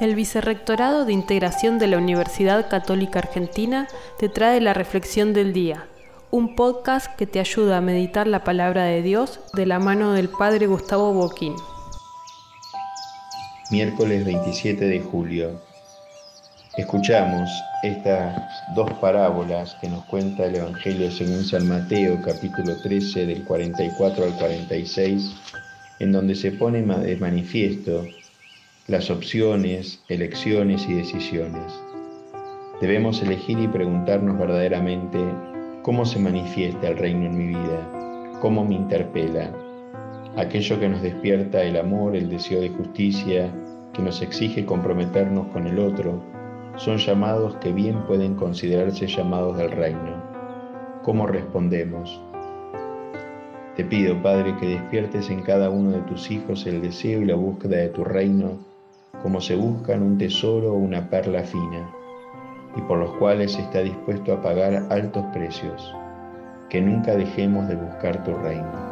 El Vicerrectorado de Integración de la Universidad Católica Argentina te trae la Reflexión del Día, un podcast que te ayuda a meditar la palabra de Dios de la mano del Padre Gustavo Boquín. Miércoles 27 de julio. Escuchamos estas dos parábolas que nos cuenta el Evangelio según San Mateo, capítulo 13, del 44 al 46, en donde se pone de manifiesto las opciones, elecciones y decisiones. Debemos elegir y preguntarnos verdaderamente cómo se manifiesta el reino en mi vida, cómo me interpela, aquello que nos despierta el amor, el deseo de justicia, que nos exige comprometernos con el otro, son llamados que bien pueden considerarse llamados del reino. ¿Cómo respondemos? Te pido, Padre, que despiertes en cada uno de tus hijos el deseo y la búsqueda de tu reino como se buscan un tesoro o una perla fina, y por los cuales está dispuesto a pagar altos precios, que nunca dejemos de buscar tu reino.